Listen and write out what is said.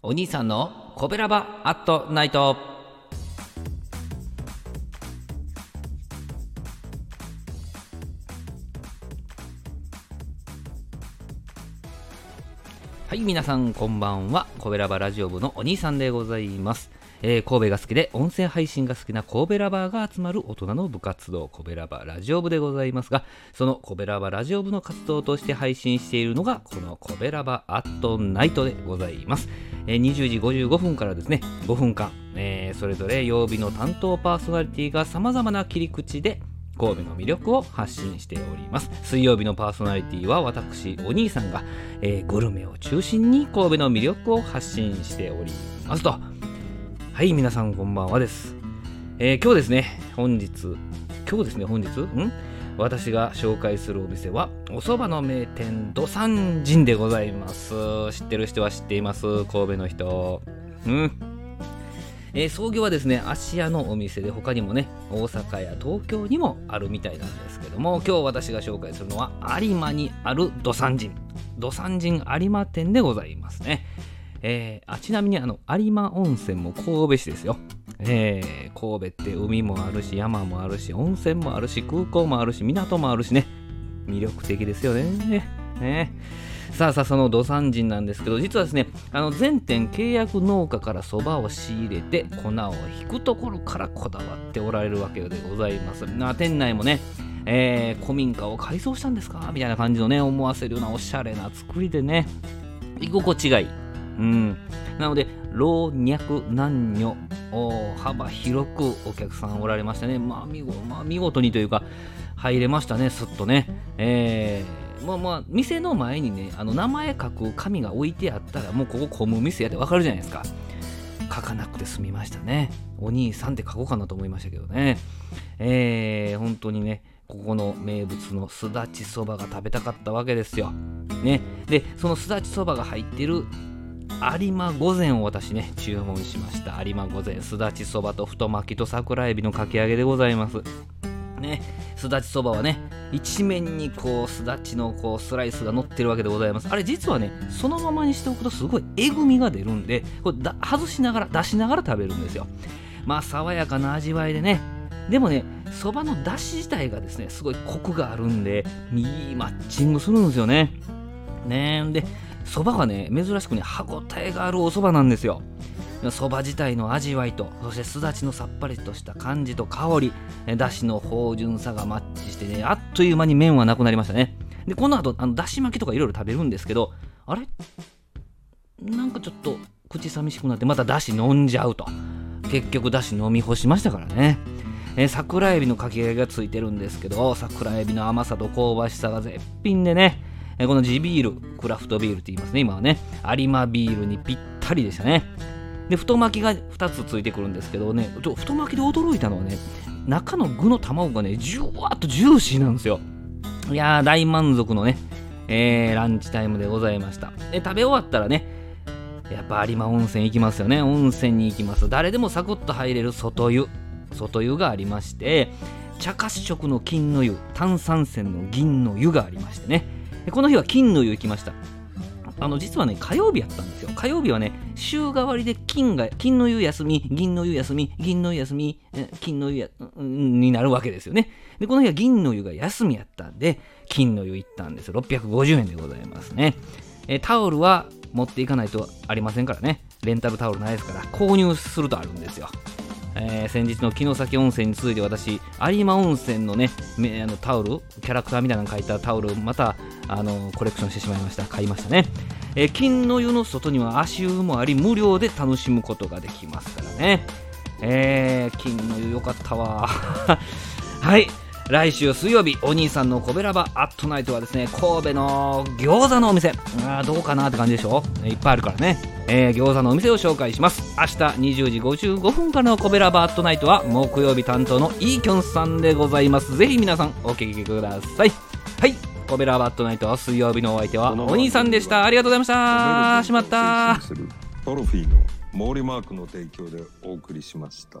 お兄さんのコベラバアットナイト。はい皆さんこんばんは。コベラバラジオ部のお兄さんでございます、えー神戸が好きで音声配信が好きな神戸ラバーが集まる大人の部活動。コベラバラジオ部でございますがそのコベラバラジオ部の活動として配信しているのがこのコベラバアットナイトでございます、え20時55分からですね5分間、えーそれぞれ曜日の担当パーソナリティがさまざまな切り口で神戸の魅力を発信しております。水曜日のパーソナリティは私お兄さんが、えーグルメを中心に神戸の魅力を発信しておりますと。はい皆さんこんばんはです、えー今日ですね本日今日ですね本日？ん？私が紹介するお店はお蕎麦の名店土山人でございます。知ってる人は知っています。神戸の人。うん。えー創業はですね芦屋のお店で他にもね大阪や東京にもあるみたいなんですけども今日私が紹介するのは有馬にある土山人土山人有馬店でございますね、えーあちなみにあの有馬温泉も神戸市ですよ、えー神戸って海もあるし山もあるし温泉もあるし空港もあるし港もあるしね。魅力的ですよね。ね。さあさあその土山人なんですけど実はですねあの全店契約農家からそばを仕入れて粉を引くところからこだわっておられるわけでございます。な店内もねえー古民家を改装したんですか？みたいな感じのね思わせるようなおしゃれな作りでね居心地がいい。うん。なので老若男女お幅広くお客さんおられましたね。まあ見事,、まあ、見事にというか入れましたねすっとね。えーまあまあ店の前にねあの名前書く紙が置いてあったらもうここ混む店やってわかるじゃないですか。書かなくて済みましたね。お兄さんって書こうかなと思いましたけどね。えー、本当にねここの名物のすだちそばが食べたかったわけですよ。ね。でそのすだちそばが入ってる有馬御膳を私ね注文しました。有馬御膳すだちそばと太巻きと桜エビのかき揚げでございます。ねすだちそばはね一面にこうすだちのこうスライスが乗ってるわけでございます。あれ実はねそのままにしておくとすごいえぐみが出るんでこれだ外しながら出しながら食べるんですよ。まあ爽やかな味わいでね。でもねそばのだし自体がですねすごいコクがあるんでいいマッチングするんですよね。ねえでそばがね珍しくね歯ごたえがあるおそばなんですよ。そば自体の味わいとそしてすだちのさっぱりとした感じと香りだしの芳醇さがマッチしてねあっという間に麺はなくなりましたね。でこの後あのだし巻きとかいろいろ食べるんですけどあれ？なんかちょっと口寂しくなってまただし飲んじゃうと。結局だし飲み干しましたからね。え桜エビのかき揚げがついてるんですけど桜エビの甘さと香ばしさが絶品でね。えこの地ビールクラフトビールって言いますね今はね。有馬ビールにぴったりでしたね。で太巻きが2つついてくるんですけどねちょ太巻きで驚いたのはね中の具の卵がねジュワーっとジューシーなんですよ。いやー大満足のね、えーランチタイムでございました。で食べ終わったらねやっぱ有馬温泉行きますよね。温泉に行きます。誰でもサクッと入れる外湯。外湯がありまして茶褐色の金の湯炭酸泉の銀の湯がありましてね。この日は金の湯行きました。あの実はね火曜日やったんですよ。火曜日はね週替わりで金が金の湯休み銀の湯休み銀の湯休み金の湯やんになるわけですよね。でこの日は銀の湯が休みやったんで金の湯行ったんです650円でございますね。えタオルは持っていかないとありませんからね。レンタルタオルないですから購入するとあるんですよ。えー先日の城崎温泉に続いて私有馬温泉のねあのタオルキャラクターみたいなの書いたタオルまたあのコレクションしてしまいました。買いましたね、えー金の湯の外には足湯もあり無料で楽しむことができますからね。えー金の湯よかったわ。はい。来週水曜日お兄さんのコベラバアットナイトはですね神戸の餃子のお店。あどうかなって感じでしょ？いっぱいあるからね、えー餃子のお店を紹介します。明日20時55分からのコベラバアットナイトは木曜日担当のイーキョンさんでございます。ぜひ皆さんお聞きください。はい。コベラバットナイト水曜日のお相手はお兄さんでした。ありがとうございました。しまった。トロフィーの毛利マークの提供でお送りしました。